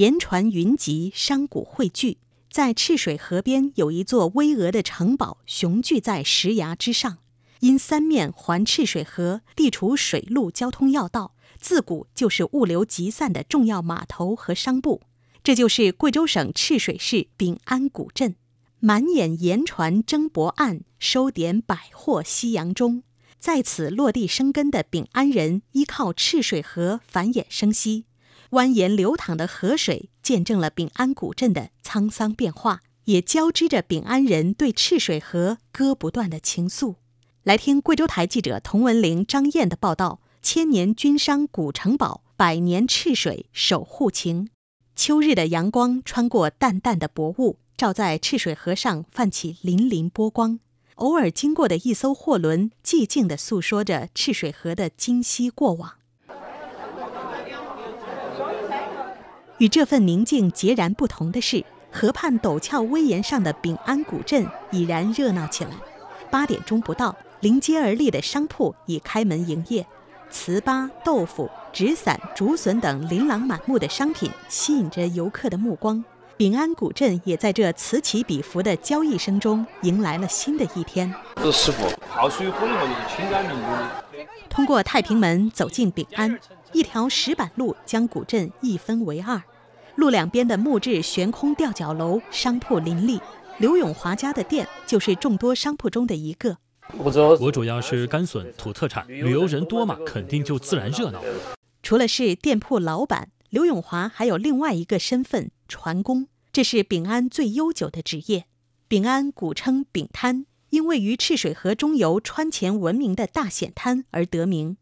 言传云集，商贾汇聚。在赤水河边有一座巍峨的城堡，雄踞在石崖之上。因三面环赤水河，地处水陆交通要道，自古就是物流集散的重要码头和商埠。这就是贵州省赤水市丙安古镇。满眼盐船征泊岸，收点百货夕阳中。在此落地生根的丙安人，依靠赤水河繁衍生息。蜿蜒流淌的河水，见证了丙安古镇的沧桑变化，也交织着丙安人对赤水河割不断的情愫。来听贵州台记者童文玲、张燕的报道：千年军商古城堡，百年赤水守护情。秋日的阳光穿过淡淡的薄雾。照在赤水河上，泛起粼粼波光。偶尔经过的一艘货轮，寂静地诉说着赤水河的今昔过往。与这份宁静截然不同的是，河畔陡峭危岩上的丙安古镇已然热闹起来。八点钟不到，临街而立的商铺已开门营业，糍粑、豆腐、纸伞、竹笋等琳琅满目的商品吸引着游客的目光。丙安古镇也在这此起彼伏的交易声中迎来了新的一天。这师傅泡水喝以后就是清甘。通过太平门走进丙安，一条石板路将古镇一分为二，路两边的木质悬空吊脚楼，商铺林立。刘永华家的店就是众多商铺中的一个。我主要是甘笋、土特产，旅游人多嘛，肯定就自然热闹。除了是店铺老板。刘永华还有另外一个身份——船工，这是丙安最悠久的职业。丙安古称丙滩，因位于赤水河中游川前闻名的大险滩而得名。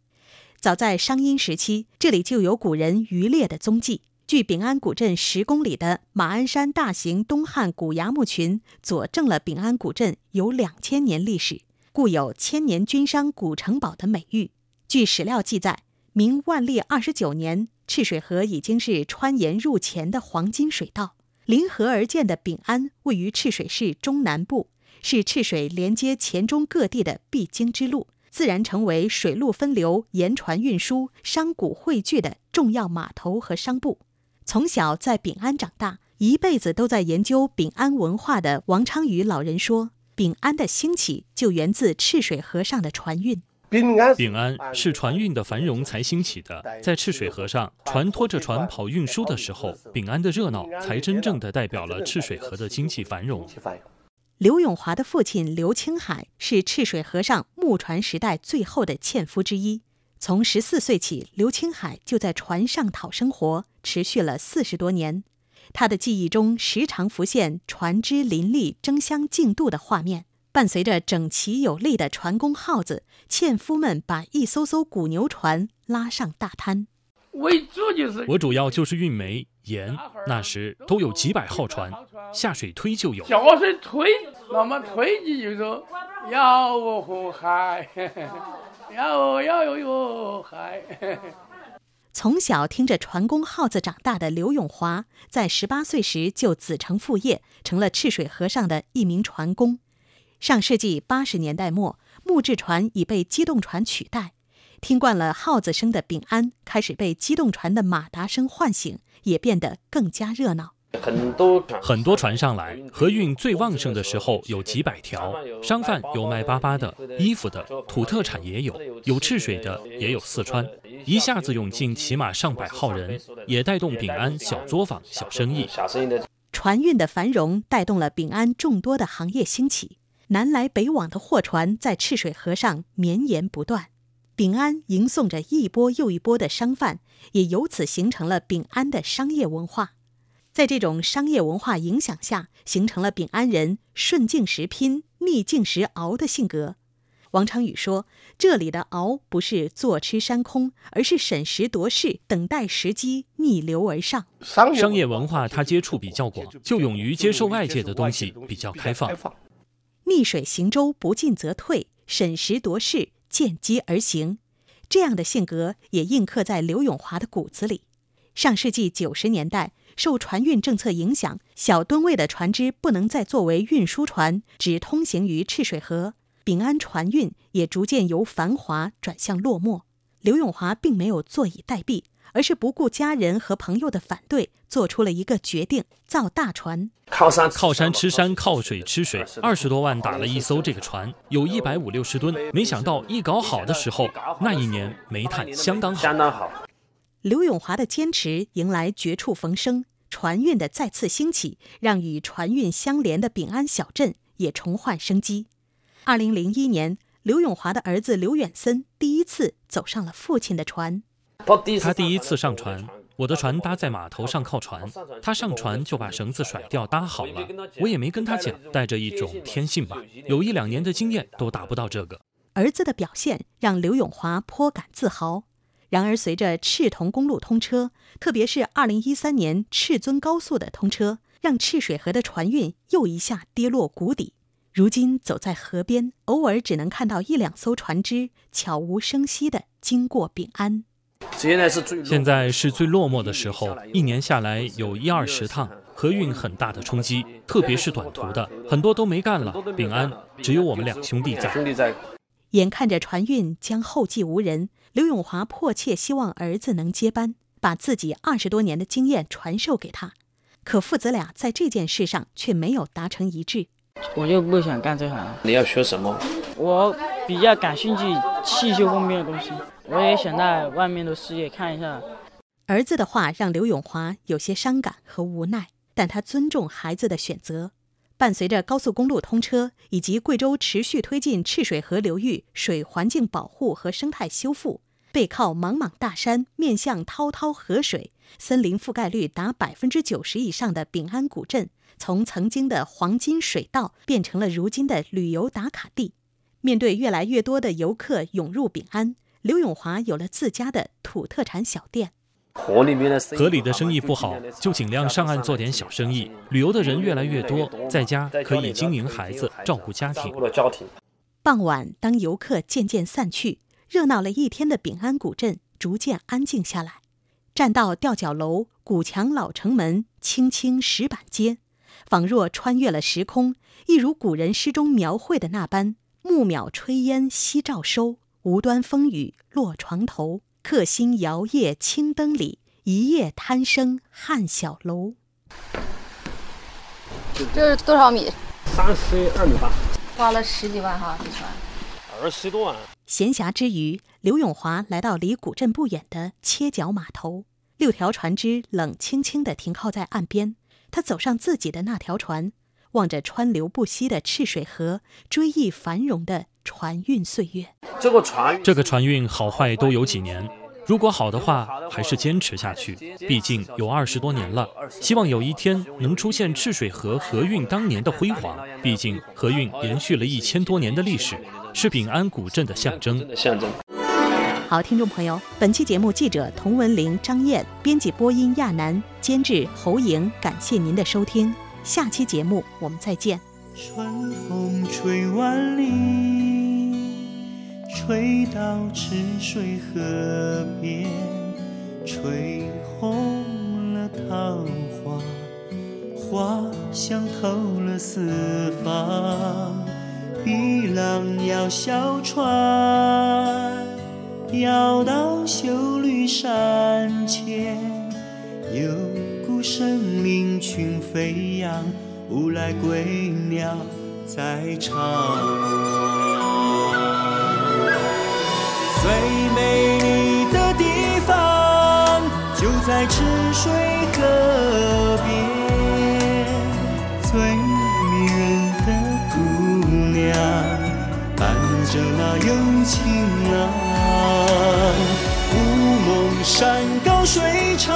早在商殷时期，这里就有古人渔猎的踪迹。距丙安古镇十公里的马鞍山大型东汉古崖墓群，佐证了丙安古镇有两千年历史，故有“千年军商古城堡”的美誉。据史料记载，明万历二十九年。赤水河已经是穿盐入黔的黄金水道，临河而建的丙安位于赤水市中南部，是赤水连接黔中各地的必经之路，自然成为水陆分流、沿船运输、商贾汇聚的重要码头和商埠。从小在丙安长大，一辈子都在研究丙安文化的王昌宇老人说：“丙安的兴起就源自赤水河上的船运。”丙安，丙安是船运的繁荣才兴起的。在赤水河上，船拖着船跑运输的时候，丙安的热闹才真正的代表了赤水河的经济繁荣。刘永华的父亲刘青海是赤水河上木船时代最后的纤夫之一。从十四岁起，刘青海就在船上讨生活，持续了四十多年。他的记忆中时常浮现船只林立、争相竞渡的画面。伴随着整齐有力的船工号子，纤夫们把一艘艘古牛船拉上大滩。为主就是，我主要就是运煤、盐。那时都有几百号船，下水推就有。下水推，那么推你就说要我河海，要要有有海。从小听着船工号子长大的刘永华，在十八岁时就子承父业，成了赤水河上的一名船工。上世纪八十年代末，木质船已被机动船取代。听惯了号子声的丙安，开始被机动船的马达声唤醒，也变得更加热闹。很多很多船上来，河运最旺盛的时候有几百条。商贩有卖粑粑的、衣服的，土特产也有，有赤水的，也有四川。一下子涌进起码上百号人，也带动丙安小作坊、小生意。船运的繁荣带动了丙安众多的行业兴起。南来北往的货船在赤水河上绵延不断，丙安迎送着一波又一波的商贩，也由此形成了丙安的商业文化。在这种商业文化影响下，形成了丙安人顺境时拼、逆境时熬的性格。王昌宇说：“这里的熬不是坐吃山空，而是审时度势，等待时机，逆流而上。商业文化它接触比较广，就勇于接受外界的东西，比较开放。”逆水行舟，不进则退；审时度势，见机而行。这样的性格也印刻在刘永华的骨子里。上世纪九十年代，受船运政策影响，小吨位的船只不能再作为运输船，只通行于赤水河。丙安船运也逐渐由繁华转向落寞。刘永华并没有坐以待毙，而是不顾家人和朋友的反对，做出了一个决定：造大船。靠山靠山吃山，靠水吃水，二十多万打了一艘这个船，有一百五六十吨。没想到一搞好的时候，那一年煤炭相当好。刘永华的坚持迎来绝处逢生，船运的再次兴起，让与船运相连的丙安小镇也重焕生机。二零零一年，刘永华的儿子刘远森第一次走上了父亲的船。他第一次上船，我的船搭在码头上靠船，他上船就把绳子甩掉搭好了。我也没跟他讲，带着一种天性吧，有一两年的经验都达不到这个。儿子的表现让刘永华颇感自豪。然而，随着赤铜公路通车，特别是2013年赤尊高速的通车，让赤水河的船运又一下跌落谷底。如今走在河边，偶尔只能看到一两艘船只悄无声息地经过丙安。现在是最现在是最落寞的时候，一年下来有一二十趟，河运很大的冲击，特别是短途的，很多都没干了。丙安只有我们两兄弟在。眼看着船运将后继无人，刘永华迫切希望儿子能接班，把自己二十多年的经验传授给他。可父子俩在这件事上却没有达成一致。我就不想干这行。你要学什么？我比较感兴趣汽修方面的东西。我也想在外面的世界看一下。儿子的话让刘永华有些伤感和无奈，但他尊重孩子的选择。伴随着高速公路通车以及贵州持续推进赤水河流域水环境保护和生态修复，背靠莽莽大山、面向滔滔河水、森林覆盖率达百分之九十以上的丙安古镇，从曾经的黄金水道变成了如今的旅游打卡地。面对越来越多的游客涌入丙安。刘永华有了自家的土特产小店。河里面的生意不好，就尽量上岸做点小生意。旅游的人越来越多，在家可以经营孩子，照顾家庭。傍晚，当游客渐渐散去，热闹了一天的丙安古镇逐渐安静下来。栈道、吊脚楼、古墙、老城门、青青石板街，仿若穿越了时空，一如古人诗中描绘的那般：暮渺炊烟夕照收。无端风雨落床头，客心摇曳青灯里，一夜贪生汉小楼。这是多少米？三十二米八。花了十几万哈，这船。二十多万。闲暇之余，刘永华来到离古镇不远的切角码头，六条船只冷清清地停靠在岸边。他走上自己的那条船，望着川流不息的赤水河，追忆繁荣的。船运岁月，这个船这个船运好坏都有几年。如果好的话，还是坚持下去。毕竟有二十多年了，希望有一天能出现赤水河河运当年的辉煌。毕竟河运延续了一千多年的历史，是丙安古镇的象征。象征。好，听众朋友，本期节目记者童文玲、张燕，编辑播音亚楠，监制侯莹，感谢您的收听。下期节目我们再见。春风吹万里。吹到赤水河边，吹红了桃花，花香透了四方。碧浪摇小船，摇到秀绿山前，有股生灵群飞扬，无来归鸟在唱。最美丽的地方就在赤水河边，最迷人的姑娘伴着那幽情郎，乌蒙山高水长，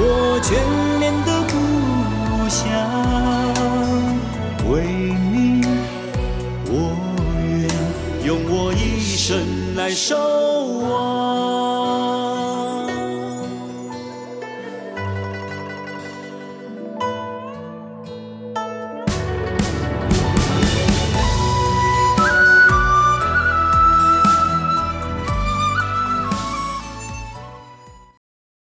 我眷恋的故乡，为你我愿用我一生。来守望。